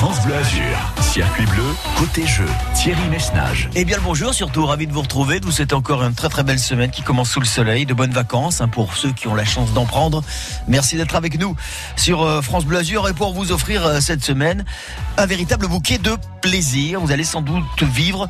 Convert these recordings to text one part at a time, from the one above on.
France Bleu Azur, circuit bleu, côté jeu, Thierry Messnage. Eh bien le bonjour, surtout ravi de vous retrouver. Vous souhaite encore une très très belle semaine qui commence sous le soleil, de bonnes vacances hein, pour ceux qui ont la chance d'en prendre. Merci d'être avec nous sur euh, France Bleu Azur et pour vous offrir euh, cette semaine un véritable bouquet de plaisir. Vous allez sans doute vivre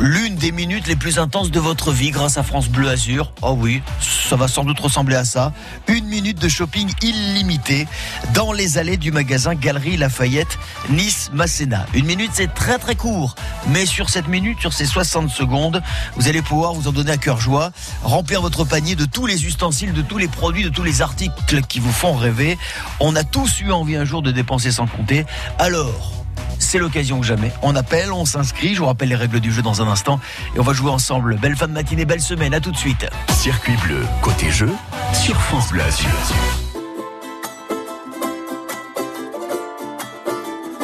l'une des minutes les plus intenses de votre vie grâce à France Bleu Azur. Oh oui, ça va sans doute ressembler à ça. Une minute de shopping illimité dans les allées du magasin Galerie Lafayette Nice Masséna. Une minute, c'est très très court, mais sur cette minute, sur ces 60 secondes, vous allez pouvoir vous en donner à cœur joie, remplir votre panier de tous les ustensiles, de tous les produits, de tous les articles qui vous font rêver. On a tous eu envie un jour de dépenser sans compter. Alors, c'est l'occasion ou jamais. On appelle, on s'inscrit. Je vous rappelle les règles du jeu dans un instant. Et on va jouer ensemble. Belle fin de matinée, belle semaine. À tout de suite. Circuit bleu, côté jeu, sur France.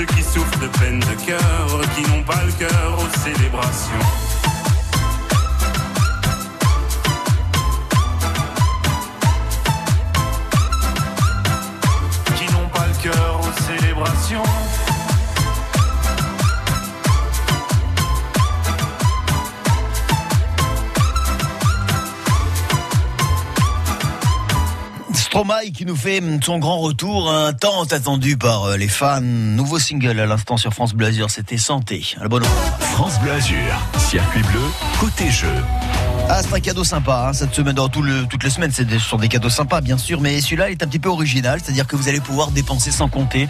Ceux qui souffrent de peine de cœur, qui nous fait son grand retour, un temps attendu par euh, les fans. Nouveau single à l'instant sur France Bleu Azur, c'était Santé. À la bonne. France Bleu Azur, circuit bleu, côté jeu. Ah, c'est un cadeau sympa, hein, cette semaine, dans tout le- toutes les semaines, des- ce sont des cadeaux sympas, bien sûr, mais celui-là il est un petit peu original, c'est-à-dire que vous allez pouvoir dépenser sans compter.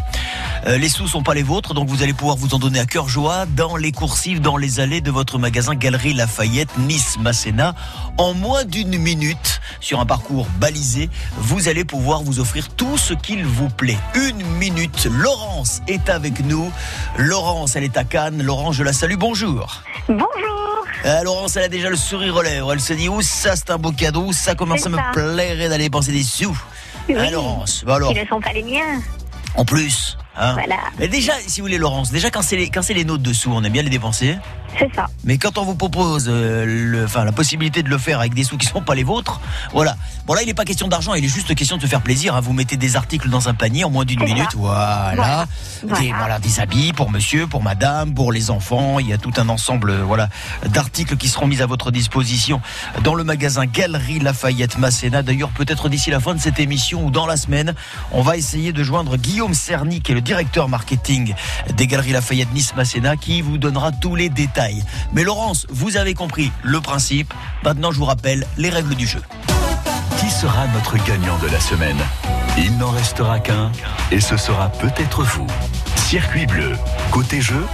Euh, les sous sont pas les vôtres, donc vous allez pouvoir vous en donner à cœur joie dans les coursives, dans les allées de votre magasin Galerie Lafayette, Nice, Masséna. En moins d'une minute, sur un parcours balisé, vous allez pouvoir vous offrir tout ce qu'il vous plaît. Une minute. Laurence est avec nous. Laurence, elle est à Cannes. Laurence, je la salue. Bonjour. Bonjour. Euh, Laurence, elle a déjà le sourire aux lèvres. Elle se dit, où ça, c'est un beau cadeau. Ça commence à me ça. plairait d'aller dépenser des sous. Hein, Oui. Laurence Bah alors, Qui ne sont pas les miens. en plus. Hein. Voilà. Mais déjà, si vous voulez, Laurence, déjà quand c'est les, quand c'est les nôtres dessous, on aime bien les dépenser. C'est ça. Mais quand on vous propose euh, le, enfin, la possibilité de le faire avec des sous qui ne sont pas les vôtres, voilà. Bon là, il n'est pas question d'argent, il est juste question de se faire plaisir. hein. Vous mettez des articles dans un panier en moins d'une minute, voilà. Voilà. Des, Voilà. voilà, des habits pour monsieur, pour madame, pour les enfants. Il y a tout un ensemble, euh, voilà, d'articles qui seront mis à votre disposition dans le magasin Galerie Lafayette Masséna. D'ailleurs, peut-être d'ici la fin de cette émission ou dans la semaine, on va essayer de joindre Guillaume Cerny, qui est le directeur marketing des Galeries Lafayette Nice Masséna, qui vous donnera tous les détails. Mais Laurence, vous avez compris le principe. Maintenant, je vous rappelle les règles du jeu. Qui sera notre gagnant de la semaine? Il n'en restera qu'un et ce sera peut-être vous. Circuit bleu, côté jeu,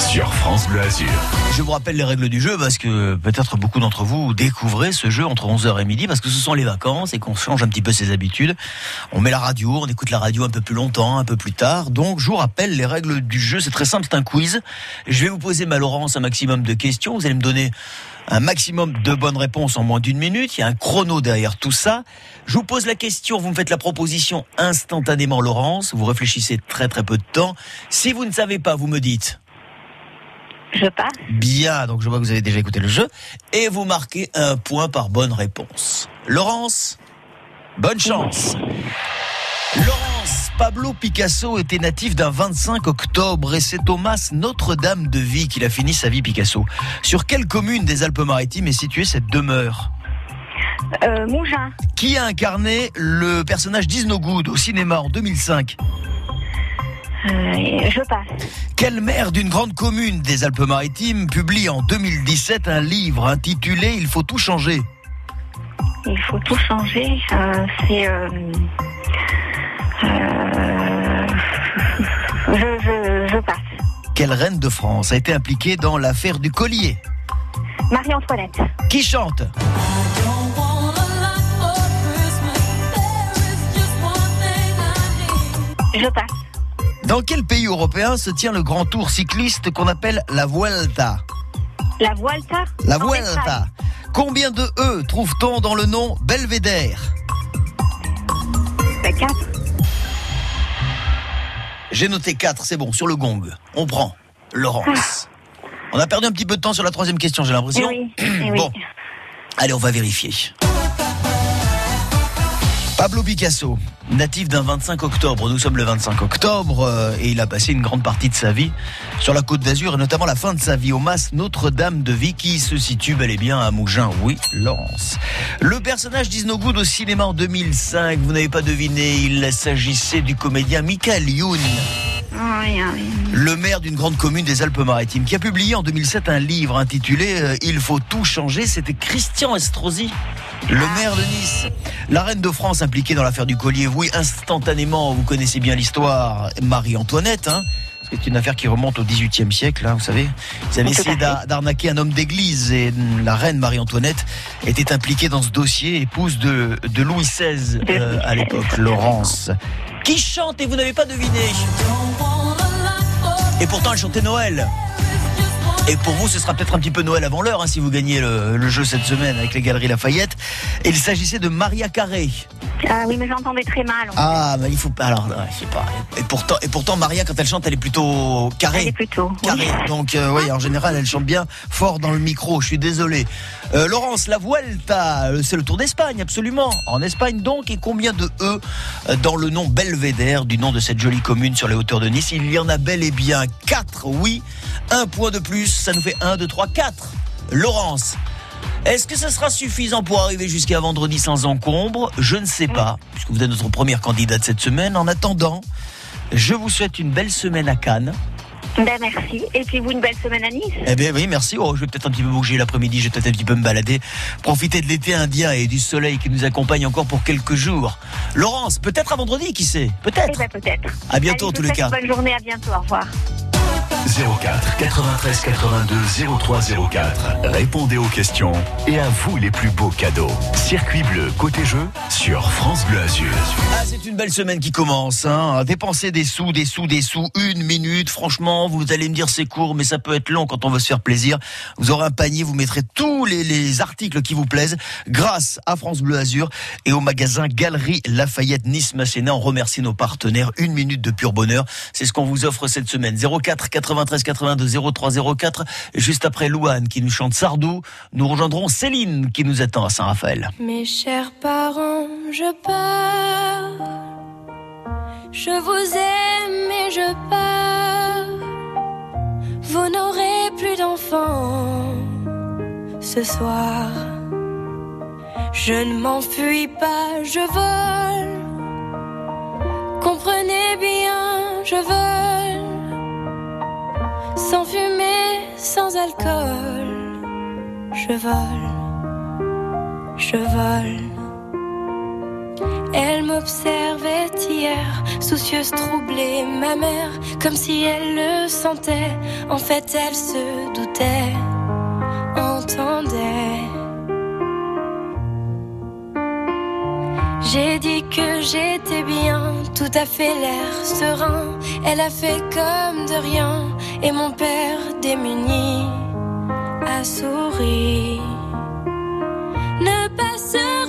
sur France Bleu Azur. Je vous rappelle les règles du jeu parce que peut-être beaucoup d'entre vous découvrez ce jeu entre 11h et midi parce que ce sont les vacances et qu'on change un petit peu ses habitudes. On met la radio, on écoute la radio un peu plus longtemps, un peu plus tard. Donc je vous rappelle les règles du jeu, c'est très simple, c'est un quiz. Je vais vous poser ma Laurence un maximum de questions, vous allez me donner un maximum de bonnes réponses en moins d'une minute. Il y a un chrono derrière tout ça. Je vous pose la question, vous me faites la proposition instantanément, Laurence. Vous réfléchissez très très peu de temps. Si vous ne savez pas, vous me dites. Je passe. Bien, donc je vois que vous avez déjà écouté le jeu. Et vous marquez un point par bonne réponse. Laurence, bonne chance. Laurence, Pablo Picasso était natif d'un 25 octobre et c'est Thomas Notre-Dame de Vie qu'il a fini sa vie Picasso. Sur quelle commune des Alpes-Maritimes est située cette demeure? Euh, Mougin. Qui a incarné le personnage d'Isnogoud au cinéma en 2005 Euh, je passe. Quel maire d'une grande commune des Alpes-Maritimes publie en 2017 un livre intitulé Il faut tout changer Il faut tout changer. Euh, c'est. Euh, euh, je, je, je passe. Quelle reine de France a été impliquée dans l'affaire du collier? Marie-Antoinette. Qui chante? Je passe. Dans quel pays européen se tient le grand tour cycliste qu'on appelle la Vuelta? La Vuelta? La Vuelta. Combien de E trouve-t-on dans le nom Belvédère? Ben, quatre. J'ai noté 4, c'est bon, sur le gong. On prend. Laurence. On a perdu un petit peu de temps sur la troisième question, j'ai Eh l'impression. oui. eh oui. Bon, allez, on va vérifier. Pablo Picasso, natif d'un 25 octobre, nous sommes le 25 octobre, euh, et il a passé une grande partie de sa vie sur la côte d'Azur, et notamment la fin de sa vie au Mas Notre-Dame de Vie, qui se situe bel et bien à Mougins, oui, Laurence. Le personnage d'Isnogoud au cinéma en 2005, vous n'avez pas deviné, il s'agissait du comédien Michael Youn le maire d'une grande commune des Alpes-Maritimes, qui a publié en 2007 un livre intitulé euh, Il faut tout changer. C'était Christian Estrosi, le maire de Nice. La reine de France impliquée dans l'affaire du collier. Instantanément, vous connaissez bien l'histoire. Marie-Antoinette, hein. C'est une affaire qui remonte au XVIIIe siècle, hein, vous savez. Ils avaient essayé d'arnaquer un homme d'église et la reine Marie-Antoinette était impliquée dans ce dossier, épouse de, de Louis XVI euh, à l'époque, Laurence. Qui chante et vous n'avez pas deviné? Et pourtant, elle chantait Noël. Et pour vous, ce sera peut-être un petit peu Noël avant l'heure hein, si vous gagnez le, le jeu cette semaine avec les Galeries Lafayette. Et il s'agissait de Maria Carré. Ah oui, mais j'entendais très mal. en fait. Ah, mais il faut pas. Alors, je sais pas. Et pourtant, et pourtant, Maria, quand elle chante, elle est plutôt Elle carrée. est plutôt. oui. Carré. Donc, euh, oui, en général, elle chante bien fort dans le micro. Je suis désolé. Euh, Laurence, la Vuelta, euh, c'est le Tour d'Espagne, absolument. En Espagne, donc, et combien de E dans le nom Belvédère, du nom de cette jolie commune sur les hauteurs de Nice? Il y en a bel et bien 4, oui. Un point de plus, ça nous fait 1, 2, 3, 4. Laurence, est-ce que ça sera suffisant pour arriver jusqu'à vendredi sans encombre? Je ne sais pas, puisque vous êtes notre première candidate cette semaine. En attendant, je vous souhaite une belle semaine à Cannes. Ben merci. Et puis vous, une belle semaine à Nice. Eh bien oui, merci. Oh, je vais peut-être un petit peu bouger l'après-midi, je vais peut-être un petit peu me balader, profiter de l'été indien et du soleil qui nous accompagne encore pour quelques jours. Laurence, peut-être à vendredi, qui sait? Eh Peut-être. ben peut-être. À bientôt en tous les cas. Bonne journée, à bientôt. Au revoir. 04 93 82 03 04. Répondez aux questions et à vous les plus beaux cadeaux. Circuit bleu, côté jeu, sur France Bleu Azur. Ah, c'est une belle semaine qui commence. Hein. Dépenser des sous, des sous, des sous, une minute. Franchement, vous allez me dire c'est court, mais ça peut être long quand on veut se faire plaisir. Vous aurez un panier, vous mettrez tous les, les articles qui vous plaisent grâce à France Bleu Azur et au magasin Galerie Lafayette Nice Masséna. On remercie nos partenaires. Une minute de pur bonheur. C'est ce qu'on vous offre cette semaine. 04 93 82 03 04. Juste après Louane qui nous chante Sardou, nous rejoindrons Céline qui nous attend à Saint-Raphaël. Mes chers parents, je pars. Je vous aime et je pars. Vous n'aurez plus d'enfants ce soir. Je ne m'enfuis pas, je vole. Comprenez bien, je vole. Sans fumée, sans alcool. Je vole, je vole. Elle m'observait hier, soucieuse, troublée, ma mère, comme si elle le sentait. En fait, elle se doutait, entendait. J'ai dit que j'étais bien, tout à fait l'air serein. Elle a fait comme de rien, et mon père démuni a souri. Ne pas se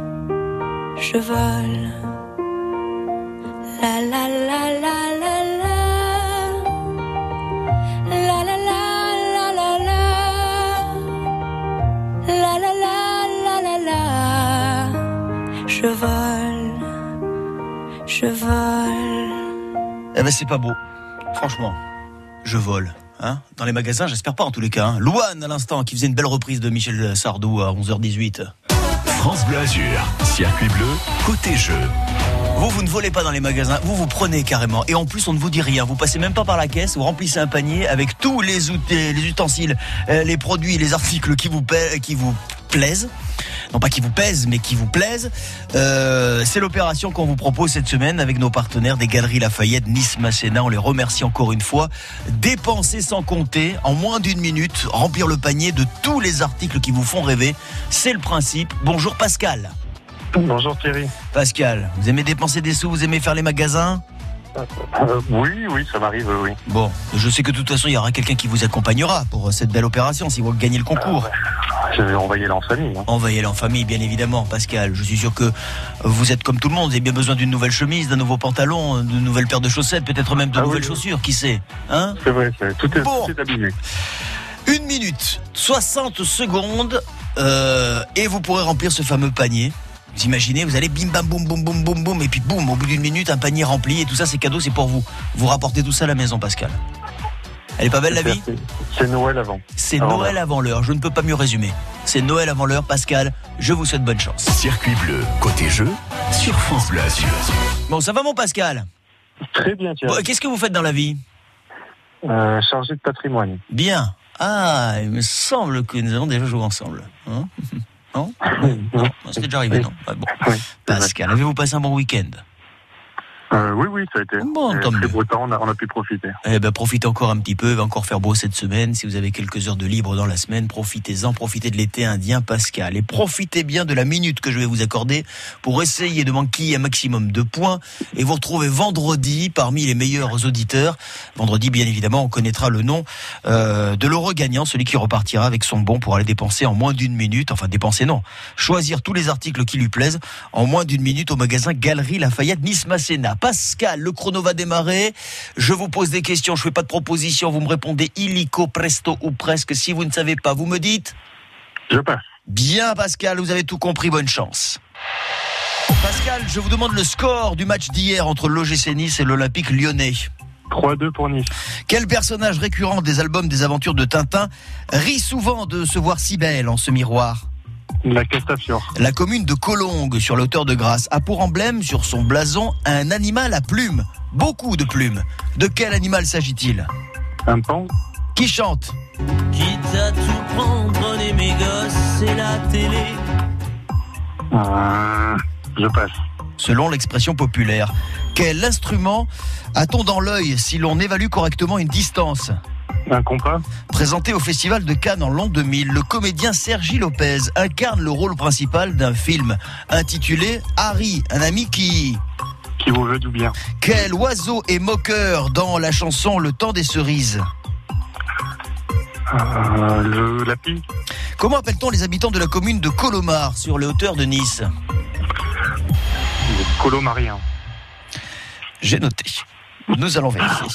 je vole. La la la la la la. La la la la la la. La la la la la. Je vole, je vole. Eh ben c'est pas beau, franchement. Je vole. Hein Dans les magasins, j'espère pas en tous les cas. Hein. Louane à l'instant qui faisait une belle reprise de Michel Sardou à 11h18. France Bleu Azur, circuit bleu, côté jeu. Vous, vous ne volez pas dans les magasins, vous vous prenez carrément. Et en plus, on ne vous dit rien. Vous passez même pas par la caisse, vous remplissez un panier avec tous les, outils, les ustensiles, euh, les produits, les articles qui vous, pa- qui vous plaisent. Non pas qui vous pèsent, mais qui vous plaisent. Euh, c'est l'opération qu'on vous propose cette semaine avec nos partenaires des Galeries Lafayette, Nice, Masséna. On les remercie encore une fois. Dépenser sans compter, en moins d'une minute, remplir le panier de tous les articles qui vous font rêver. C'est le principe. Bonjour Pascal. Bonjour Thierry. Pascal, vous aimez dépenser des sous, vous aimez faire les magasins? Euh, oui, oui, ça m'arrive, oui. Bon, je sais que de toute façon, il y aura quelqu'un qui vous accompagnera pour cette belle opération si vous gagnez le concours. Je vais envoyer en famille. hein. Envoyez-le en famille, bien évidemment, Pascal. Je suis sûr que vous êtes comme tout le monde. Vous avez bien besoin d'une nouvelle chemise, d'un nouveau pantalon, d'une nouvelle paire de chaussettes, peut-être même de Ah nouvelles oui. chaussures, qui sait Hein C'est vrai, tout, est, Bon. tout est abîmé. Une minute, 60 secondes, euh, et vous pourrez remplir ce fameux panier. Vous imaginez, vous allez bim bam boum boum boum boum boum et puis boum, au bout d'une minute, un panier rempli et tout ça, c'est cadeau, c'est pour vous. Vous rapportez tout ça à la maison, Pascal. Elle est pas belle la vie? C'est- Noël avant. C'est Noël avant l'heure, je ne peux pas mieux résumer. C'est Noël avant l'heure, Pascal, je vous souhaite bonne chance. Circuit bleu, côté jeu, sur France Bleu. Bon, ça va mon Pascal? Très bien. Bon, Qu'est-ce que vous faites dans la vie? Euh, chargé de patrimoine. Bien. Ah, il me semble que nous avons déjà joué ensemble. Hein? Non Non, c'était déjà arrivé, non Ah, Bon. Oui, c'est. Pascal, avez-vous passé un bon week-end Euh, oui, oui, ça a été. Bon, Euh, tant mieux. beau temps, on a, on a pu profiter. Eh ben, profitez encore un petit peu, il va encore faire beau cette semaine. Si vous avez quelques heures de libre dans la semaine, profitez-en, profitez de l'été indien, Pascal. Et profitez bien de la minute que je vais vous accorder pour essayer de manquer un maximum de points et vous retrouver vendredi parmi les meilleurs auditeurs. Vendredi, bien évidemment, on connaîtra le nom euh, de l'heureux gagnant, celui qui repartira avec son bon pour aller dépenser en moins d'une minute. Enfin, dépenser non. Choisir tous les articles qui lui plaisent en moins d'une minute au magasin Galerie Lafayette Nice Masséna. Pascal, le chrono va démarrer. Je vous pose des questions, je fais pas de propositions, vous me répondez illico, presto ou presque. Si vous ne savez pas, vous me dites Je passe. Bien Pascal, vous avez tout compris, bonne chance. Pascal, je vous demande le score du match d'hier entre l'OGC Nice et l'Olympique lyonnais. 3-2 pour Nice. Quel personnage récurrent des albums des aventures de Tintin rit souvent de se voir si belle en ce miroir? La Castafiore. La commune de Collongue, sur la hauteur de Grasse, a pour emblème sur son blason un animal à plumes. Beaucoup de plumes. De quel animal s'agit-il? Un pan. Qui chante? Quitte à tout prendre, prenez mes gosses et la télé. Euh, je passe. Selon l'expression populaire. Quel instrument a-t-on dans l'œil si l'on évalue correctement une distance? Un compas. Présenté au Festival de Cannes en l'an 2000, le comédien Sergi Lopez incarne le rôle principal d'un film intitulé Harry, un ami qui... Qui vous veut du bien. Quel oiseau est moqueur dans la chanson Le temps des cerises Euh, le, la pie. Comment appelle-t-on les habitants de la commune de Colomar sur les hauteurs de Nice Le colomarien. J'ai noté. Nous allons vérifier.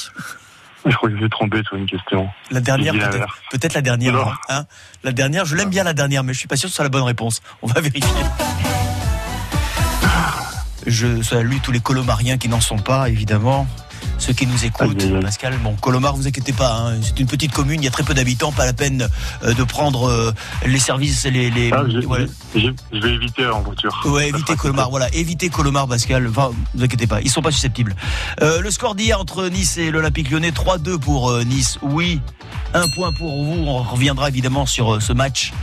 Je crois que j'ai trompé sur une question. La dernière, peut-être, peut-être la dernière. Non. hein. la dernière, je l'aime bien la dernière, mais je suis pas sûr que ce soit la bonne réponse. On va vérifier. Je salue tous les colomariens qui n'en sont pas, évidemment. Ceux qui nous écoutent, aïe, aïe. Pascal. Bon, Colomar, vous inquiétez pas, hein, c'est une petite commune, il y a très peu d'habitants, pas la peine euh, de prendre euh, les services, les. les Ah, voilà. je vais éviter en voiture. Ouais, évitez sera Colomar, voilà, évitez Colomar, Pascal. Enfin, vous inquiétez pas, ils sont pas susceptibles. Euh, le score d'hier entre Nice et l'Olympique Lyonnais, 3-2 pour euh, Nice. Oui, un point pour vous. On reviendra évidemment sur euh, ce match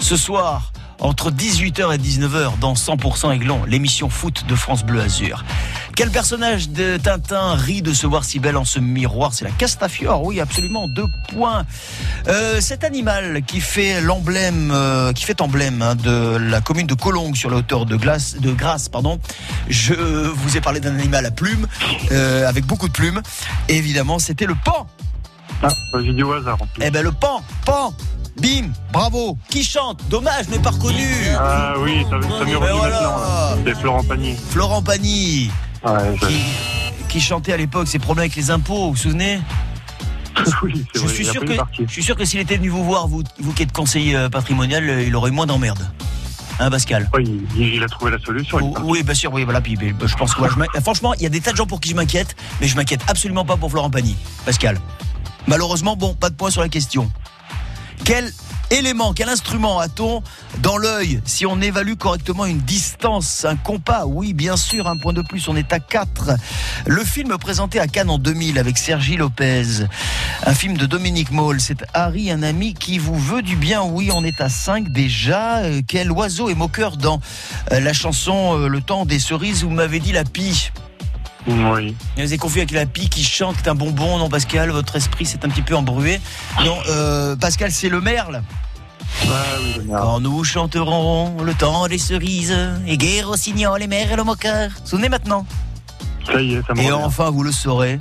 ce soir entre 18h et 19h dans 100% Aiglon, l'émission foot de France Bleu Azur. Quel personnage de Tintin rit de se voir si belle en ce miroir? C'est la Castafiore, oui, absolument, deux points. Euh, cet animal qui fait l'emblème, euh, qui fait emblème hein, de la commune de Collonges sur la hauteur de, glace, de Grasse, pardon. Je vous ai parlé d'un animal à plumes, euh, avec beaucoup de plumes. Et évidemment, c'était le pan. Ah, j'ai dit au hasard en plus. Eh ben le pan, pan, bim, bravo. Qui chante Dommage, mais pas reconnu. Ah oui, ça, ça Mais revenu voilà. maintenant. là. C'est Florent Pagny. Florent Pagny, Ouais, je- qui, qui chantait à l'époque ses problèmes avec les impôts, vous vous souvenez oui, c'est je vrai. suis, il a sûr que, parti. je suis sûr que s'il était venu vous voir, vous, vous qui êtes conseiller euh, patrimonial, euh, il aurait eu moins d'emmerdes. Hein, Pascal Ouais, il, il a trouvé la solution. il est Oh, parti. Oui, bien sûr, oui, voilà. Puis, ben, je pense que moi, je m'in- franchement, il y a des tas de gens pour qui je m'inquiète, mais je m'inquiète absolument pas pour Florent Pagny. Pascal. Malheureusement, bon, pas de point sur la question. Quel élément, quel instrument a-t-on dans l'œil si on évalue correctement une distance, un compas Oui, bien sûr, un point de plus, on est à 4. Le film présenté à Cannes en 2000 avec Sergi Lopez, un film de Dominique Moll, c'est Harry, un ami qui vous veut du bien. Oui, on est à 5 déjà. Euh, Quel oiseau est moqueur dans euh, la chanson euh, Le temps des cerises, vous m'avez dit la pie? Oui. Vous avez confondu avec la pie qui chante, c'est un bonbon, non Pascal Votre esprit s'est un petit peu embroué. Non, euh, Pascal, c'est le merle. Ah oui, le merde. Quand nous chanterons le temps des cerises, et guerre au signal, les merles le moqueur. Souvenez maintenant? Ça y est, ça Et enfin, vous le saurez,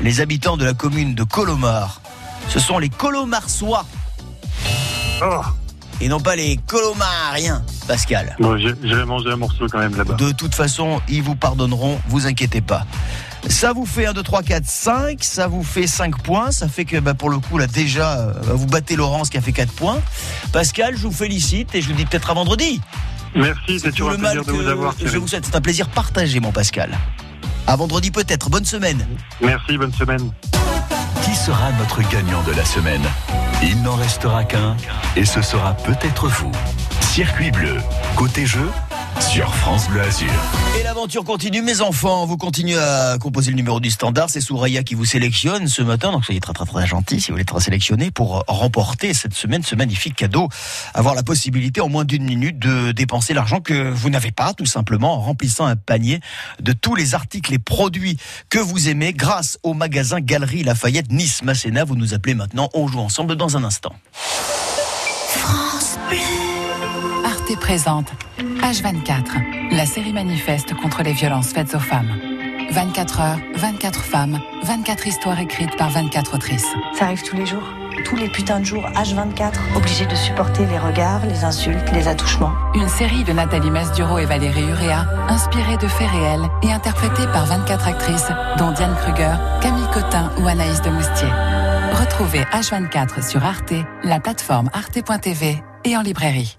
les habitants de la commune de Colomar, ce sont les Colomarsois, Oh, et non pas les Colomariens, Pascal. bon, J'irai manger un morceau quand même là-bas. De toute façon, ils vous pardonneront, vous inquiétez pas. Ça vous fait 1, 2, 3, 4, 5, ça vous fait 5 points, ça fait que bah, pour le coup là déjà, euh, vous battez Laurence qui a fait 4 points. Pascal, je vous félicite et je vous dis peut-être à vendredi. Merci, c'est toujours un plaisir de vous avoir. je vous souhaite. C'est un plaisir partagé, mon Pascal. À vendredi peut-être. Bonne semaine. Merci, bonne semaine. Qui sera notre gagnant de la semaine? Il n'en restera qu'un, et ce sera peut-être vous. Circuit bleu, côté jeu, sur France Bleu Azur. Et l'aventure continue, mes enfants. Vous continuez à composer le numéro du standard. C'est Souraya qui vous sélectionne ce matin. Donc soyez très très très gentil si vous voulez être sélectionné pour remporter cette semaine ce magnifique cadeau. Avoir la possibilité en moins d'une minute de dépenser l'argent que vous n'avez pas, tout simplement en remplissant un panier de tous les articles et produits que vous aimez grâce au magasin Galerie Lafayette Nice Masséna. Vous nous appelez maintenant. On joue ensemble dans un instant. Présente H24, la série manifeste contre les violences faites aux femmes. 24 heures, 24 femmes, 24 histoires écrites par 24 autrices. Ça arrive tous les jours. Tous les putains de jours, H24, obligés de supporter les regards, les insultes, les attouchements. Une série de Nathalie Masduro et Valérie Urea, inspirée de faits réels et interprétée par 24 actrices, dont Diane Kruger, Camille Cotin ou Anaïs de Moustier. Retrouvez H24 sur Arte, la plateforme arte.tv et en librairie.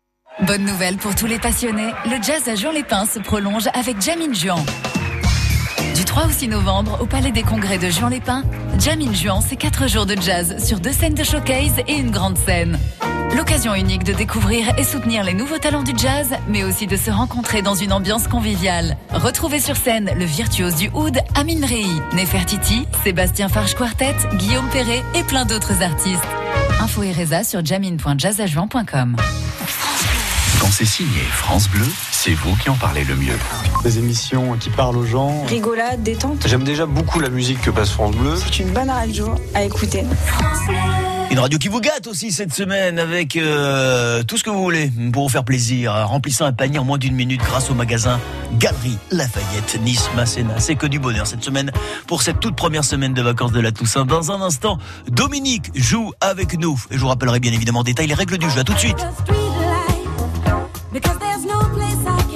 Bonne nouvelle pour tous les passionnés, le jazz à Juan-les-Pins se prolonge avec Jamin Juan. Du 3 au 6 novembre, au Palais des Congrès de Juan-les-Pins, Jamin Juan, c'est 4 jours de jazz sur deux scènes de showcase et une grande scène. L'occasion unique de découvrir et soutenir les nouveaux talents du jazz, mais aussi de se rencontrer dans une ambiance conviviale. Retrouvez sur scène le virtuose du oud Amin Rei, Nefertiti, Sébastien Farge Quartet, Guillaume Perret et plein d'autres artistes. Info et sur jamin.jazzajuan.com. Quand c'est signé France Bleu, c'est vous qui en parlez le mieux. Des émissions qui parlent aux gens. Rigolade, détente. J'aime déjà beaucoup la musique que passe France Bleu. C'est une bonne radio à écouter. Une radio qui vous gâte aussi cette semaine avec euh, tout ce que vous voulez pour vous faire plaisir, remplissant un panier en moins d'une minute grâce au magasin Galerie Lafayette Nice Masséna. C'est que du bonheur cette semaine pour cette toute première semaine de vacances de la Toussaint. Dans un instant, Dominique joue avec nous et je vous rappellerai bien évidemment en détail les règles du jeu. À tout de suite. Because there's no place I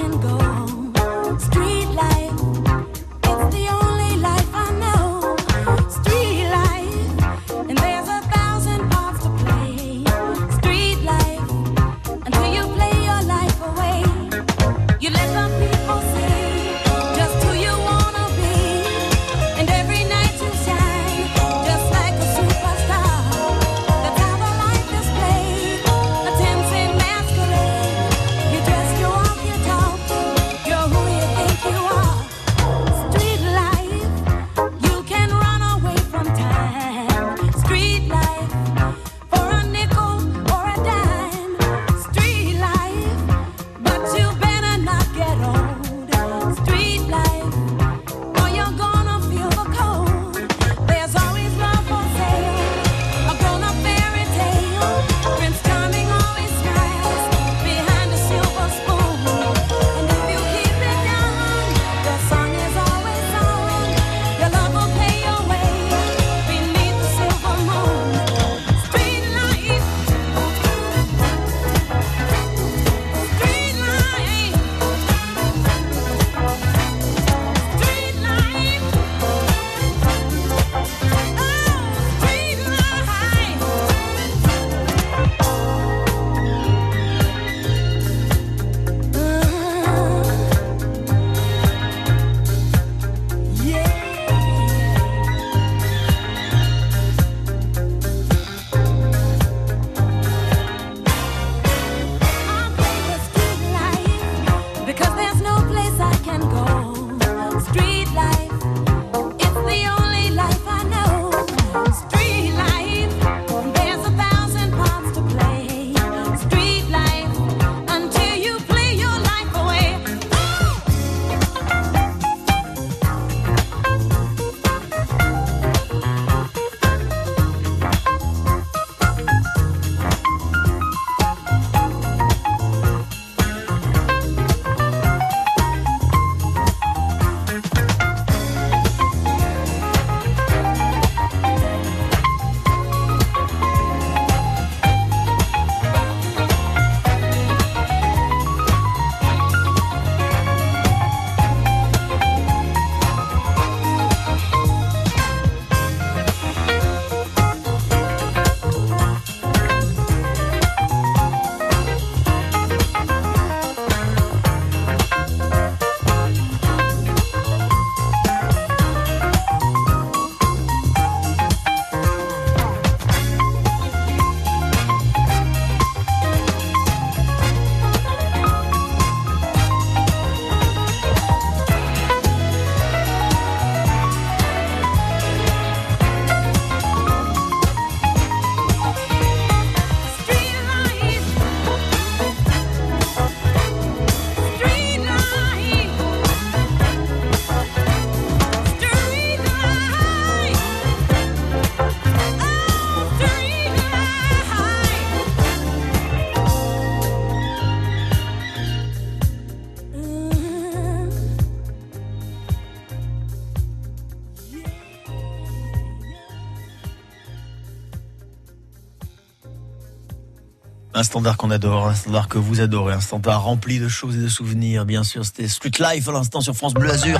standard qu'on adore, un standard que vous adorez, un standard rempli de choses et de souvenirs, bien sûr. C'était Street Life à l'instant sur France Bleu Azur.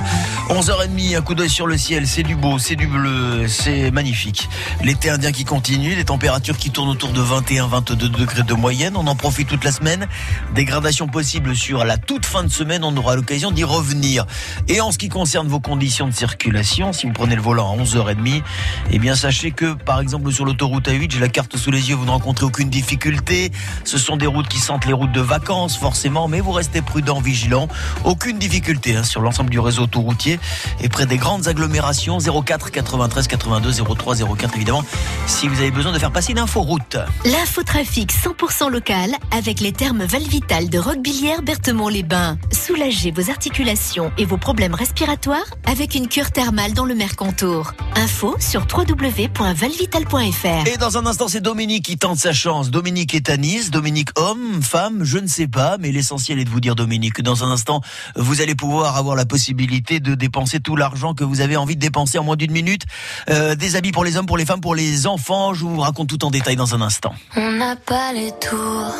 11h30, un coup d'œil sur le ciel, c'est du beau, c'est du bleu, c'est magnifique. L'été indien qui continue, les températures qui tournent autour de 21-22 degrés de moyenne. On en profite toute la semaine. Dégradation possible sur la toute fin de semaine, on aura l'occasion d'y revenir. Et en ce qui concerne vos conditions de circulation, si vous prenez le volant à 11h30, eh bien sachez que par exemple sur l'autoroute A8, j'ai la carte sous les yeux, vous ne rencontrez aucune difficulté. Ce sont des routes qui sentent les routes de vacances, forcément, mais vous restez prudent, vigilant. Aucune difficulté hein, sur l'ensemble du réseau autoroutier et près des grandes agglomérations 04 93 82 03 04, évidemment, si vous avez besoin de faire passer l'info route. L'infotrafic 100% local avec les termes Valvital de Roquebillière, Berthemont-les-Bains. Soulagez vos articulations et vos problèmes respiratoires avec une cure thermale dans le Mercantour. Info sur www.valvital.fr. Et dans un instant, c'est Dominique qui tente sa chance. Dominique et Tani Dominique homme, femme, je ne sais pas, mais l'essentiel est de vous dire Dominique que dans un instant, vous allez pouvoir avoir la possibilité de dépenser tout l'argent que vous avez envie de dépenser en moins d'une minute. Euh, des habits pour les hommes, pour les femmes, pour les enfants, je vous raconte tout en détail dans un instant. On n'a pas les tours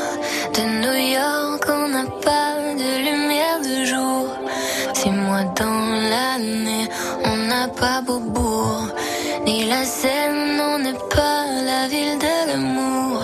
de New York, on n'a pas de lumière de jour. Six mois dans l'année, on n'a pas Beaubourg, ni la Seine, on n'est pas la ville de l'amour.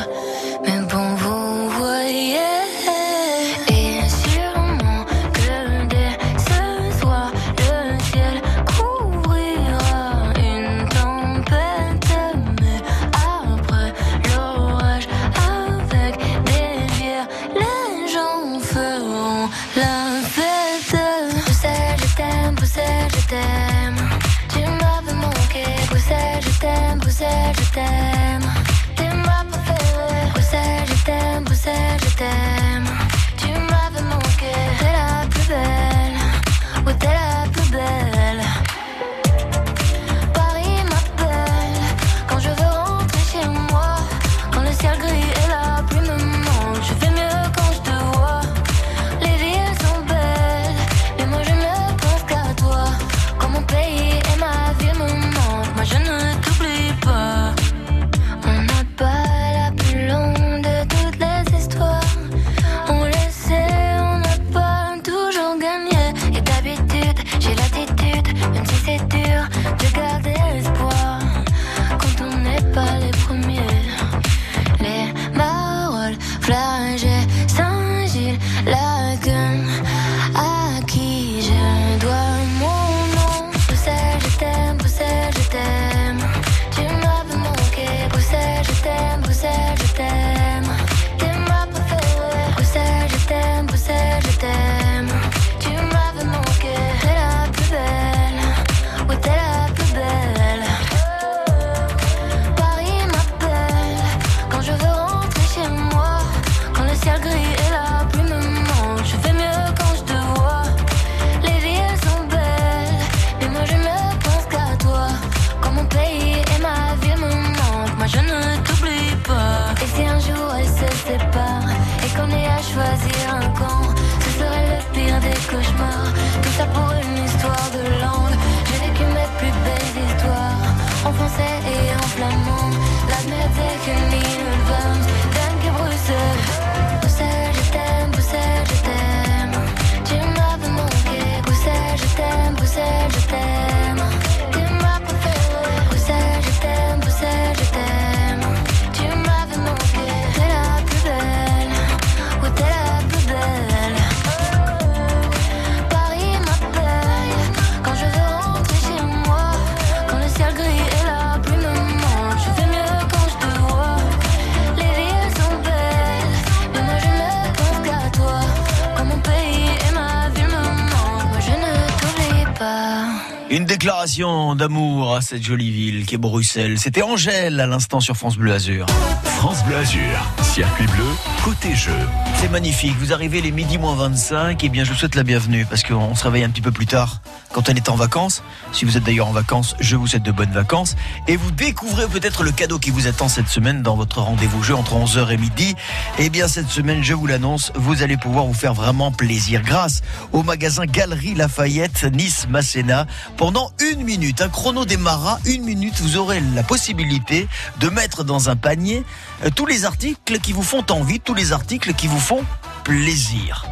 Déclaration d'amour à cette jolie ville qui est Bruxelles. C'était Angèle à l'instant sur France Bleu Azur. France Bleu Azur, circuit bleu, côté jeu. C'est magnifique. Vous arrivez les midi moins 25. Et bien, je vous souhaite la bienvenue parce qu'on se réveille un petit peu plus tard quand on est en vacances. Si vous êtes d'ailleurs en vacances, je vous souhaite de bonnes vacances. Et vous découvrez peut-être le cadeau qui vous attend cette semaine dans votre rendez-vous jeu entre 11h et midi. Et bien, cette semaine, je vous l'annonce, vous allez pouvoir vous faire vraiment plaisir grâce au magasin Galerie Lafayette Nice Masséna pendant une minute. Un chrono démarra une minute. Vous aurez la possibilité de mettre dans un panier euh, tous les articles qui vous font envie, tous les articles qui vous font plaisir.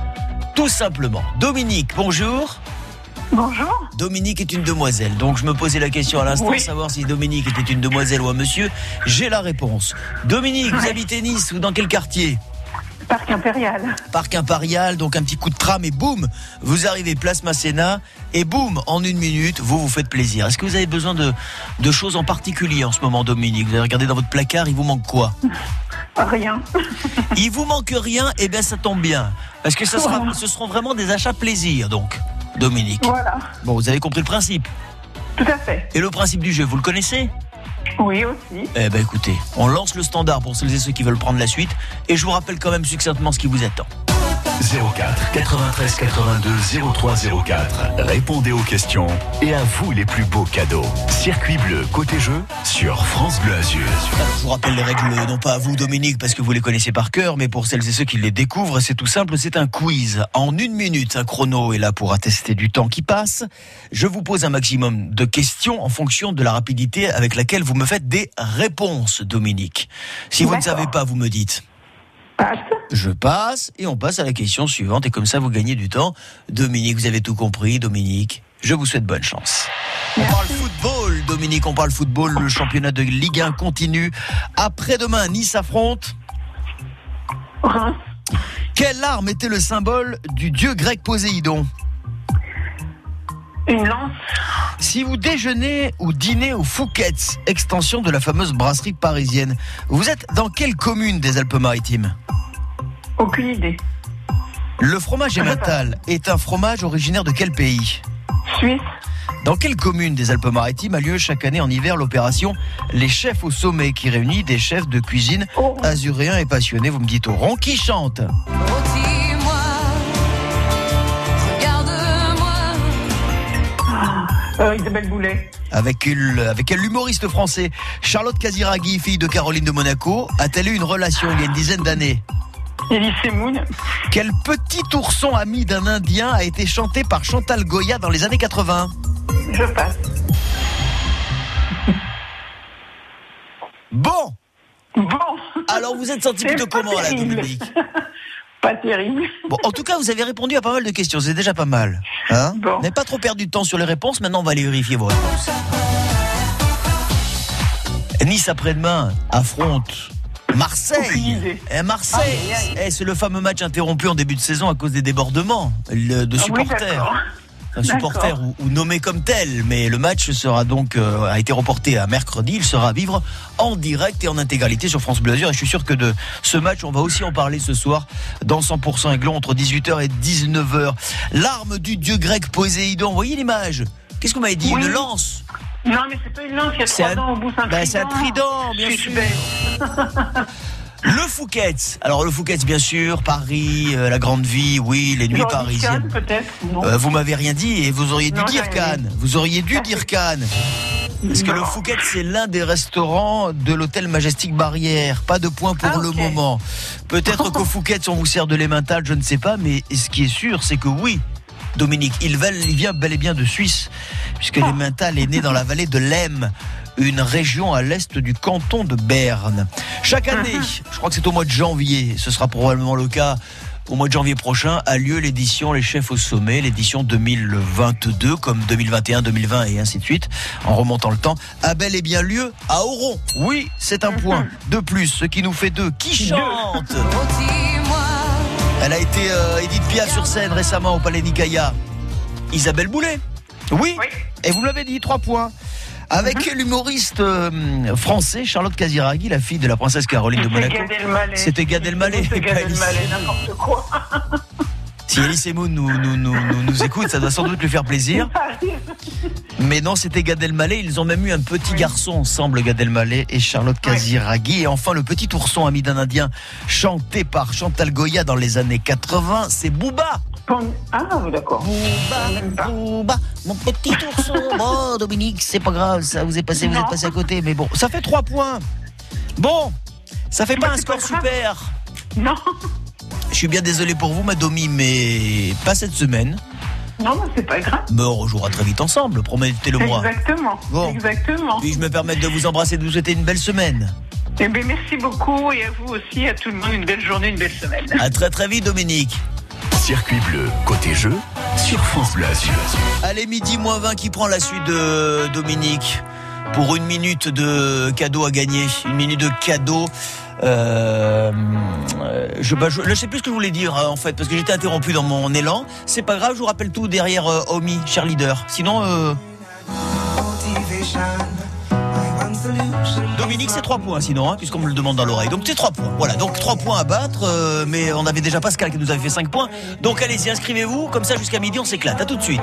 Tout simplement. Dominique, bonjour. Bonjour. Dominique est une demoiselle, donc je me posais la question à l'instant, Oui. savoir si Dominique était une demoiselle ou un monsieur. J'ai la réponse. Dominique, vous habitez Nice ou dans quel quartier? Parc Impérial. Parc Impérial, donc un petit coup de tram et boum, vous arrivez place Masséna et boum, en une minute, vous vous faites plaisir. Est-ce que vous avez besoin de, de choses en particulier en ce moment, Dominique? Vous avez regardé dans votre placard, il vous manque quoi? Rien. Il vous manque rien, et bien ça tombe bien. Parce que ça sera, Voilà. ce seront vraiment des achats plaisir, donc, Dominique. Voilà. Bon, vous avez compris le principe? Tout à fait. Et le principe du jeu, vous le connaissez? Oui, aussi. Eh ben écoutez, on lance le standard pour celles et ceux qui veulent prendre la suite. Et je vous rappelle quand même succinctement ce qui vous attend. 04 93 82 03 04. Répondez aux questions et à vous les plus beaux cadeaux. Circuit bleu côté jeu sur France Bleu Azur. Je vous rappelle les règles, non pas à vous Dominique, parce que vous les connaissez par cœur, mais pour celles et ceux qui les découvrent, c'est tout simple, c'est un quiz. En une minute, un chrono est là pour attester du temps qui passe. Je vous pose un maximum de questions en fonction de la rapidité avec laquelle vous me faites des réponses, Dominique. Si vous ne savez pas, vous me dites. Passe. Je passe et on passe à la question suivante et comme ça vous gagnez du temps. Dominique, vous avez tout compris, Dominique. Je vous souhaite bonne chance. On parle football, Dominique, on parle football. Le championnat de Ligue 1 continue. Après-demain, Nice affronte. Reims. Quelle arme était le symbole du dieu grec Poséidon? Une lance. Si vous déjeunez ou dînez au Fouquet's, extension de la fameuse brasserie parisienne, vous êtes dans quelle commune des Alpes-Maritimes? Aucune idée. Le fromage emmental est un fromage originaire de quel pays? Suisse. Dans quelle commune des Alpes-Maritimes a lieu chaque année en hiver l'opération Les Chefs au Sommet qui réunit des chefs de cuisine azuréens et passionnés Vous me dites au rond qui chante Euh, Isabelle Boulet. avec, une- avec quel humoriste français? Charlotte Casiraghi, fille de Caroline de Monaco, a-t-elle eu une relation il y a une dizaine d'années? Quel petit ourson ami d'un Indien a été chanté par Chantal Goya dans les années 80 Je passe. Bon Bon. Alors vous êtes senti plutôt comment là, terrible. Dominique Pas terrible. Bon, en tout cas, vous avez répondu à pas mal de questions, c'est déjà pas mal. Hein? Bon. Vous n'avez pas trop perdu de temps sur les réponses, maintenant on va aller vérifier vos réponses. Nice après-demain affronte Marseille. Eh, Marseille. Eh, c'est le fameux match interrompu en début de saison à cause des débordements de Ah oui, supporters. Supporter ou, ou nommé comme tel, mais le match sera donc euh, a été reporté à mercredi. Il sera à vivre en direct et en intégralité sur France Bleu Azur. Et je suis sûr que de ce match, on va aussi en parler ce soir dans 100% Aiglon entre 18h et 19h. L'arme du dieu grec Poséidon. Vous voyez l'image? Qu'est-ce que vous m'avez dit Oui. Une lance Non, mais c'est pas une lance, il y a trois un- dents au bout, c'est un Ben, c'est un trident. trident, bien sûr. Le Fouquet's. Alors le Fouquet's, bien sûr, Paris, euh, la grande vie, oui, les nuits parisiennes. Cannes, peut-être Non. Euh, vous m'avez rien dit et vous auriez dû Non, dire Cannes. Vous auriez dû dire Cannes. Parce que le Fouquet, c'est l'un des restaurants de l'hôtel Majestic Barrière. Pas de point pour Ah, le moment. Peut-être qu'au Fouquet, on vous sert de l'emmental, je ne sais pas, mais ce qui est sûr, c'est que oui, Dominique, il, vient bel et bien de Suisse, puisque Ah. l'emmental est né dans la vallée de l'Aisne, une région à l'est du canton de Berne. Chaque année, je crois que c'est au mois de janvier, ce sera probablement le cas au mois de janvier prochain, a lieu l'édition Les Chefs au Sommet, l'édition 2022, comme 2021, 2020 et ainsi de suite, en remontant le temps, a bel et bien lieu à Oron. Oui, c'est un point de plus, ce qui nous fait deux. Qui chante Elle a été euh, Edith Piaf sur scène récemment au Palais Nicaïa. Isabelle Boulet. Oui. Et vous l'avez dit, trois points. Avec l'humoriste euh, français Charlotte Casiraghi, la fille de la princesse Caroline de C'était Monaco. C'était Gad Elmaleh. Et Gad. Elmaleh, n'importe quoi. Si Elise Moon nous, nous, nous, écoute, ça doit sans doute lui faire plaisir. Mais non, c'était Gad Elmaleh. Ils ont même eu un petit garçon ensemble, Gad Elmaleh et Charlotte Casiraghi. Et enfin, le petit ourson ami d'un Indien, chanté par Chantal Goya dans les années 80, c'est Booba. Ah, oui, d'accord. Booba, Booba, mon petit ourson. Bon, Dominique, c'est pas grave, ça vous est passé, vous êtes passé à côté. Mais bon, ça fait trois points. Bon, ça fait pas un score super. Non. Je suis bien désolé pour vous, ma Domi, mais pas cette semaine. Non, mais c'est pas grave. Mais on rejouera très vite ensemble, promettez-le moi. Exactement. Bon. Exactement. Puis-je me permettre de vous embrasser et de vous souhaiter une belle semaine Eh bien, merci beaucoup et à vous aussi, à tout le monde, une belle journée, une belle semaine. À très très vite, Dominique. Circuit bleu, côté jeu, sur France Bleu Azur. Allez, midi moins 20 qui prend la suite de Dominique? Pour une minute de cadeau à gagner. Une minute de cadeau. Euh, je, bah, sais plus ce que je voulais dire hein, en fait parce que j'étais interrompu dans mon élan. C'est pas grave, je vous rappelle tout derrière euh, Omi, cheerleader. Sinon, euh, Dominique, c'est 3 points sinon, hein, puisqu'on me le demande dans l'oreille. Donc c'est 3 points. Voilà, donc 3 points à battre, euh, mais on avait déjà Pascal qui nous avait fait 5 points. Donc allez-y, inscrivez-vous, comme ça jusqu'à midi on s'éclate. À tout de suite.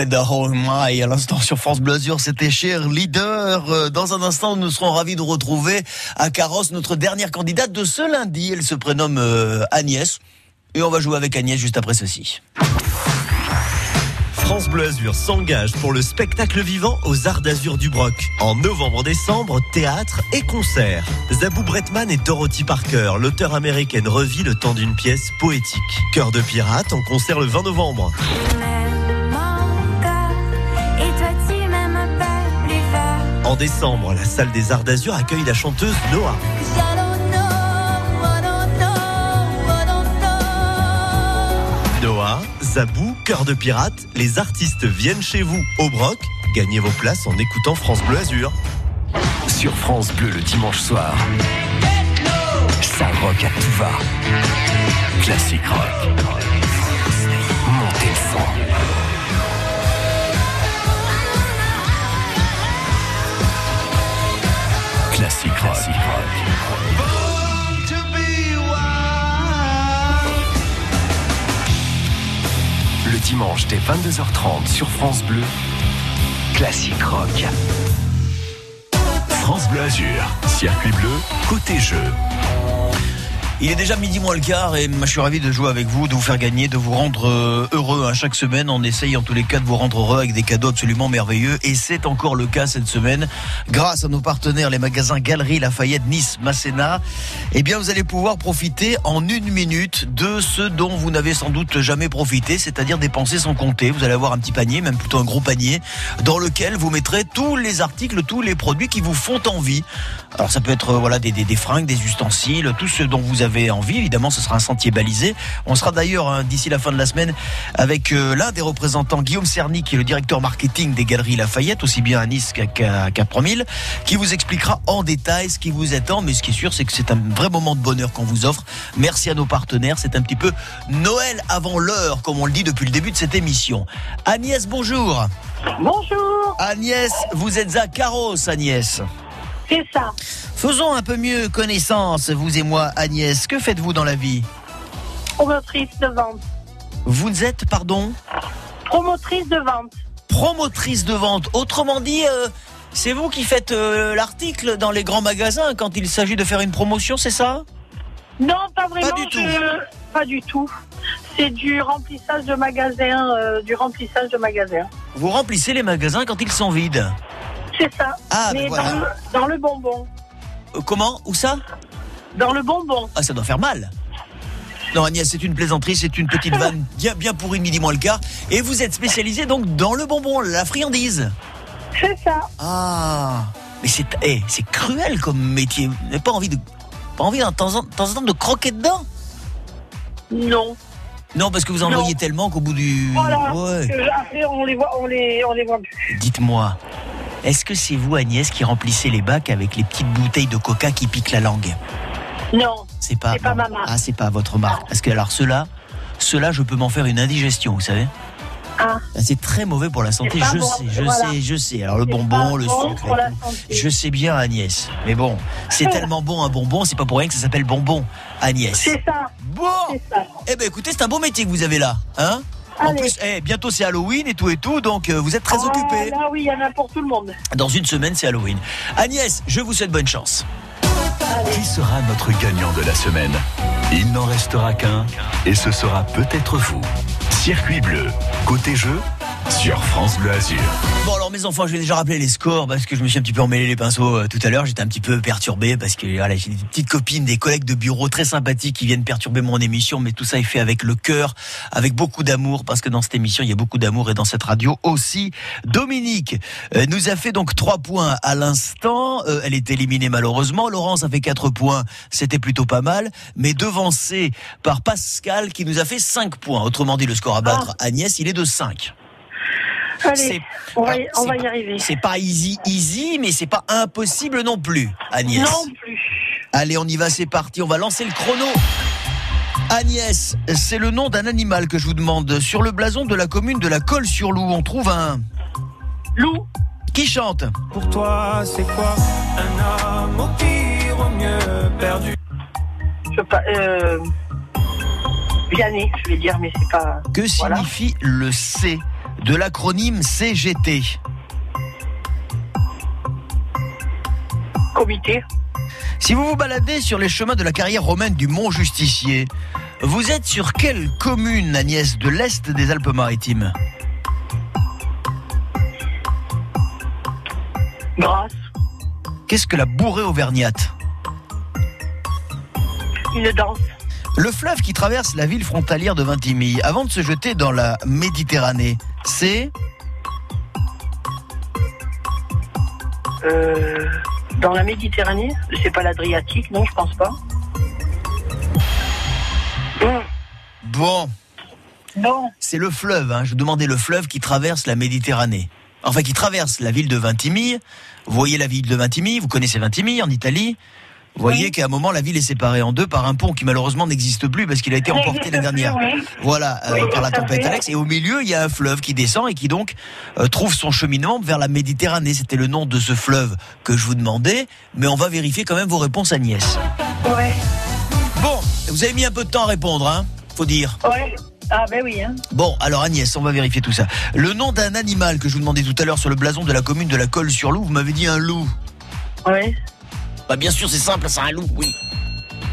Et à l'instant sur France Bleu Azur, c'était cher leader. Euh, Dans un instant, nous serons ravis de retrouver à Carrosse notre dernière candidate de ce lundi. Elle se prénomme euh, Agnès. Et on va jouer avec Agnès juste après ceci. France Bleu s'engage pour le spectacle vivant aux Arts d'Azur du Broc. En novembre-décembre, théâtre et concerts. Zabou Bretman et Dorothy Parker, l'auteur américaine, revit le temps d'une pièce poétique. Cœur de pirate en concert le 20 novembre. En décembre, la salle des Arts d'Azur accueille la chanteuse Noah. Noah, Zabou, Cœur de Pirate, les artistes viennent chez vous au Broc. Gagnez vos places en écoutant France Bleu Azur. Sur France Bleu le dimanche soir. Ça rock à tout va. Classique rock. Montez le son. Classique rock. Le dimanche dès 22h30 sur France Bleu. Classique rock. France Bleu Azur. Circuit bleu, côté jeu. Il est déjà midi moins le quart et je suis ravi de jouer avec vous, de vous faire gagner, de vous rendre euh, heureux. hein. Chaque semaine, on essaye en tous les cas de vous rendre heureux avec des cadeaux absolument merveilleux et c'est encore le cas cette semaine. Grâce à nos partenaires, les magasins Galerie Lafayette, Nice, Masséna, eh bien, vous allez pouvoir profiter en une minute de ce dont vous n'avez sans doute jamais profité, c'est-à-dire dépenser sans compter. Vous allez avoir un petit panier, même plutôt un gros panier, dans lequel vous mettrez tous les articles, tous les produits qui vous font envie. Alors ça peut être euh, voilà des, des, des fringues, des ustensiles, tout ce dont vous avez envie. Évidemment, ce sera un sentier balisé. On sera d'ailleurs hein, d'ici la fin de la semaine avec euh, l'un des représentants, Guillaume Cerny, qui est le directeur marketing des Galeries Lafayette, aussi bien à Nice qu'à qu'à Promille, qui vous expliquera en détail ce qui vous attend. Mais ce qui est sûr, c'est que c'est un vrai moment de bonheur qu'on vous offre. Merci à nos partenaires. C'est un petit peu Noël avant l'heure, comme on le dit depuis le début de cette émission. Agnès, bonjour. Bonjour. Agnès, vous êtes à Carros, Agnès. C'est ça. Faisons un peu mieux connaissance, vous et moi, Agnès. Que faites-vous dans la vie? Promotrice de vente. Vous êtes, pardon? Promotrice de vente. Promotrice de vente. Autrement dit, euh, c'est vous qui faites euh, l'article dans les grands magasins quand il s'agit de faire une promotion, c'est ça? Non, pas vraiment. Pas du tout. Pas du tout. C'est du remplissage de magasin, euh, du remplissage de magasin. Vous remplissez les magasins quand ils sont vides. C'est ça. Ah, Mais ben voilà. dans, le, dans le bonbon. Euh, comment Où ça Dans le bonbon. Ah, ça doit faire mal. Non, Agnès, c'est une plaisanterie, c'est une petite vanne bien, bien pourrie midi moins le quart. Et vous êtes spécialisé donc dans le bonbon, la friandise. C'est ça. Ah, mais c'est eh, c'est cruel comme métier. Vous n'avez pas envie de pas envie de temps en, de temps en temps de croquer dedans? Non. Non, parce que vous en Non. voyez tellement qu'au bout du Voilà. ouais. Après, on les voit, on les, on les voit plus. Dites-moi, est-ce que c'est vous Agnès qui remplissez les bacs avec les petites bouteilles de Coca qui piquent la langue? Non. C'est pas pas ma marque. Ah, c'est pas votre marque. Parce que alors ceux-là, ceux-là, je peux m'en faire une indigestion, vous savez. Ah. Ah, C'est très mauvais pour la santé, je bon, sais, je voilà. sais, je sais. Alors le bonbon, le bon sucre, je sais bien Agnès. Mais bon, c'est tellement bon un bonbon, c'est pas pour rien que ça s'appelle bonbon, Agnès. C'est ça. Bon. Ça. Eh ben écoutez, c'est un beau métier que vous avez là, hein? En Allez. plus, eh, bientôt c'est Halloween et tout et tout, donc euh, vous êtes très Ah, occupé. Là, oui, il y en a pour tout le monde. Dans une semaine, c'est Halloween. Agnès, je vous souhaite bonne chance. Qui sera notre gagnant de la semaine? Il n'en restera qu'un et ce sera peut-être vous. Circuit bleu, côté jeu, sur France Bleu Azur. Bon alors mes enfants, je vais déjà rappeler les scores parce que je me suis un petit peu emmêlé les pinceaux euh, tout à l'heure. J'étais un petit peu perturbé parce que voilà, j'ai des petites copines, des collègues de bureau très sympathiques qui viennent perturber mon émission, mais tout ça est fait avec le cœur, avec beaucoup d'amour parce que dans cette émission il y a beaucoup d'amour et dans cette radio aussi. Dominique euh, nous a fait donc trois points à l'instant. Euh, elle est éliminée malheureusement. Laurence a fait quatre points, c'était plutôt pas mal, mais devancé par Pascal qui nous a fait cinq points. Autrement dit, le score à battre Agnès, il est de 5. Allez, C'est- on va, y- alors, on va c'est y arriver. C'est pas easy, easy, mais c'est pas impossible non plus, Agnès. Non plus. Allez, on y va, c'est parti, on va lancer le chrono. Agnès, c'est le nom d'un animal que je vous demande. Sur le blason de la commune de la Colle-sur-Loup, on trouve un. Loup. Qui chante? Pour toi, c'est quoi? Un homme au pire, au mieux perdu Je sais pas. Euh, Vianney, je vais dire, mais c'est pas. Que Voilà. signifie le C? De l'acronyme CGT Comité. Si vous vous baladez sur les chemins de la carrière romaine du Mont Justicier, vous êtes sur quelle commune, Agnès, de l'Est des Alpes-Maritimes? Grasse. Qu'est-ce que la bourrée auvergnate? Une danse. Le fleuve qui traverse la ville frontalière de Vintimille avant de se jeter dans la Méditerranée, c'est? Euh, dans la Méditerranée? C'est pas l'Adriatique, non, je pense pas. Hum, bon, Non. c'est le fleuve. hein. Je demandais le fleuve qui traverse la Méditerranée. Enfin, qui traverse la ville de Vintimille. Vous voyez la ville de Vintimille, vous connaissez Vintimille en Italie. Vous voyez qu'à un moment, la ville est séparée en deux par un pont qui malheureusement n'existe plus parce qu'il a été emporté l'année dernière. Oui. Voilà, euh, Oui, par la tempête fait. Alex. Et au milieu, il y a un fleuve qui descend et qui donc euh, trouve son cheminement vers la Méditerranée. C'était le nom de ce fleuve que je vous demandais. Mais on va vérifier quand même vos réponses, Agnès. Ouais. Bon, vous avez mis un peu de temps à répondre, hein Faut dire. Ouais. Ah, ben oui, hein. Bon, alors Agnès, on va vérifier tout ça. Le nom d'un animal que je vous demandais tout à l'heure sur le blason de la commune de la Colle-sur-Loup, vous m'avez dit un loup. Ouais. Bah bien sûr, c'est simple, c'est un loup, oui.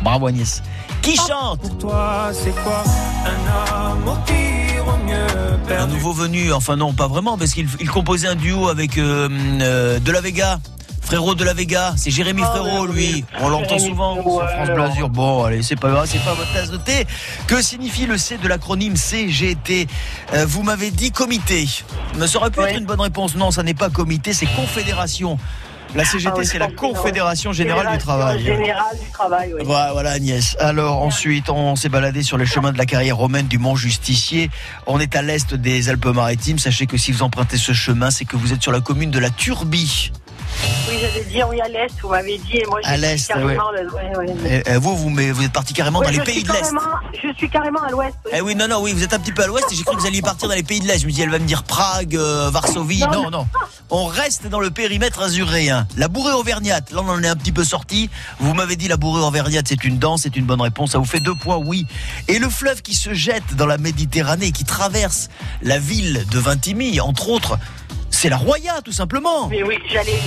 Bravo Agnès. Qui chante Pour toi, c'est quoi un qui vaut mieux Un nouveau venu, enfin non, pas vraiment, parce qu'il il composait un duo avec euh, euh, De La Vega. Frérot de la Vega, c'est Jérémy Ah, Frérot, lui. On l'entend souvent sur France. Azur. Bon, allez, c'est pas grave, c'est pas votre tasse de thé. Que signifie le C de l'acronyme CGT Euh, Vous m'avez dit comité. Ça aurait pu être une bonne réponse. Non, ça n'est pas comité, c'est confédération. La CGT, Ah c'est la confédération. Confédération Générale du Travail. Générale du travail, oui. Voilà, voilà, Agnès. Alors ensuite, on s'est baladé sur les chemins de la carrière romaine du Mont Justicier. On est à l'est des Alpes-Maritimes. Sachez que si vous empruntez ce chemin, c'est que vous êtes sur la commune de la Turbie. Oui, j'avais dit oui à l'est, vous m'avez dit, et moi À j'ai l'est, carrément ouais. le- ouais, ouais. Et, et vous, vous, mais vous êtes parti carrément dans les je pays suis de l'Est. carrément- Je suis carrément à l'ouest. oui. Eh oui, non, non, oui, vous êtes un petit peu à l'ouest et j'ai cru que vous alliez partir dans les pays de l'Est. Je me dis, elle va me dire Prague, euh, Varsovie. Non, Non, non. non. On reste dans le périmètre azuréen. La bourrée auvergnate, là on en est un petit peu sorti. Vous m'avez dit la bourrée auvergnate, c'est une danse, c'est une bonne réponse. Ça vous fait deux points, oui. Et le fleuve qui se jette dans la Méditerranée, qui traverse la ville de Vintimille, entre autres, c'est la Roya, tout simplement. Mais oui, j'allais.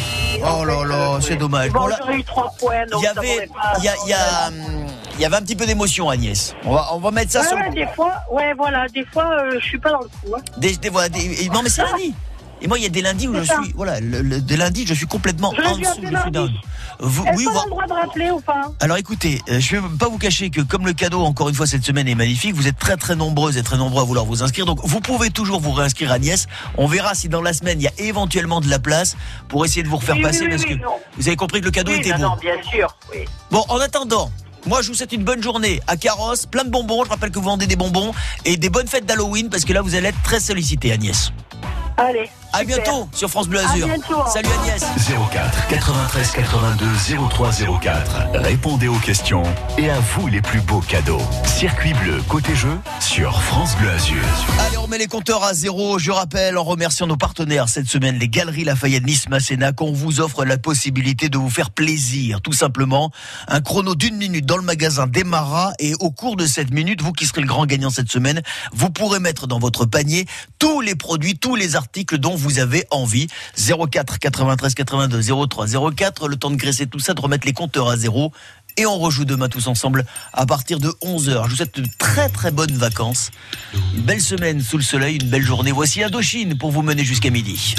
Oh là là, c'est dommage. Bon, j'aurais eu trois points, Il y avait, il y a, il y a, hum, il y avait un petit peu d'émotion, Agnès. On va, on va mettre ça Ouais, sur ouais, des fois, ouais, voilà, des fois, euh, je suis pas dans le coup. Hein. Des, des- voilà, des- non, mais c'est lundi. Et moi, il y a des lundis où je ça. suis, voilà, le, le- des lundis, je suis complètement en dessous, je suis down. Vous, oui, vous- droit de rappeler ou pas? Alors écoutez, euh, je vais pas vous cacher que comme le cadeau, encore une fois, cette semaine est magnifique, vous êtes très très nombreuses et très nombreux à vouloir vous inscrire. Donc vous pouvez toujours vous réinscrire Agnès. On verra si dans la semaine, il y a éventuellement de la place pour essayer de vous refaire Oui, passer oui, parce oui, que non. vous avez compris que le cadeau était non, beau. non, bien sûr, oui. Bon, en attendant, moi je vous souhaite une bonne journée à Carrosse, plein de bonbons. Je rappelle que vous vendez des bonbons et des bonnes fêtes d'Halloween parce que là vous allez être très sollicité Agnès. Allez. À super. bientôt sur France Bleu Azur. Salut. Agnès. 04 93 82 03 04. Répondez aux questions et à vous les plus beaux cadeaux. Circuit bleu côté jeu sur France Bleu Azur. Allez, on met les compteurs à zéro. Je rappelle, en remerciant nos partenaires cette semaine, les Galeries Lafayette Nice Masséna, qu'on vous offre la possibilité de vous faire plaisir. Tout simplement, un chrono d'une minute dans le magasin démarra et au cours de cette minute, vous qui serez le grand gagnant cette semaine, vous pourrez mettre dans votre panier tous les produits, tous les articles dont vous avez envie. 04 93 82 03 04. Le temps de graisser tout ça, de remettre les compteurs à zéro. Et on rejoue demain tous ensemble à partir de 11h. Je vous souhaite de très très bonnes vacances. Une belle semaine sous le soleil, une belle journée. Voici Indochine pour vous mener jusqu'à midi.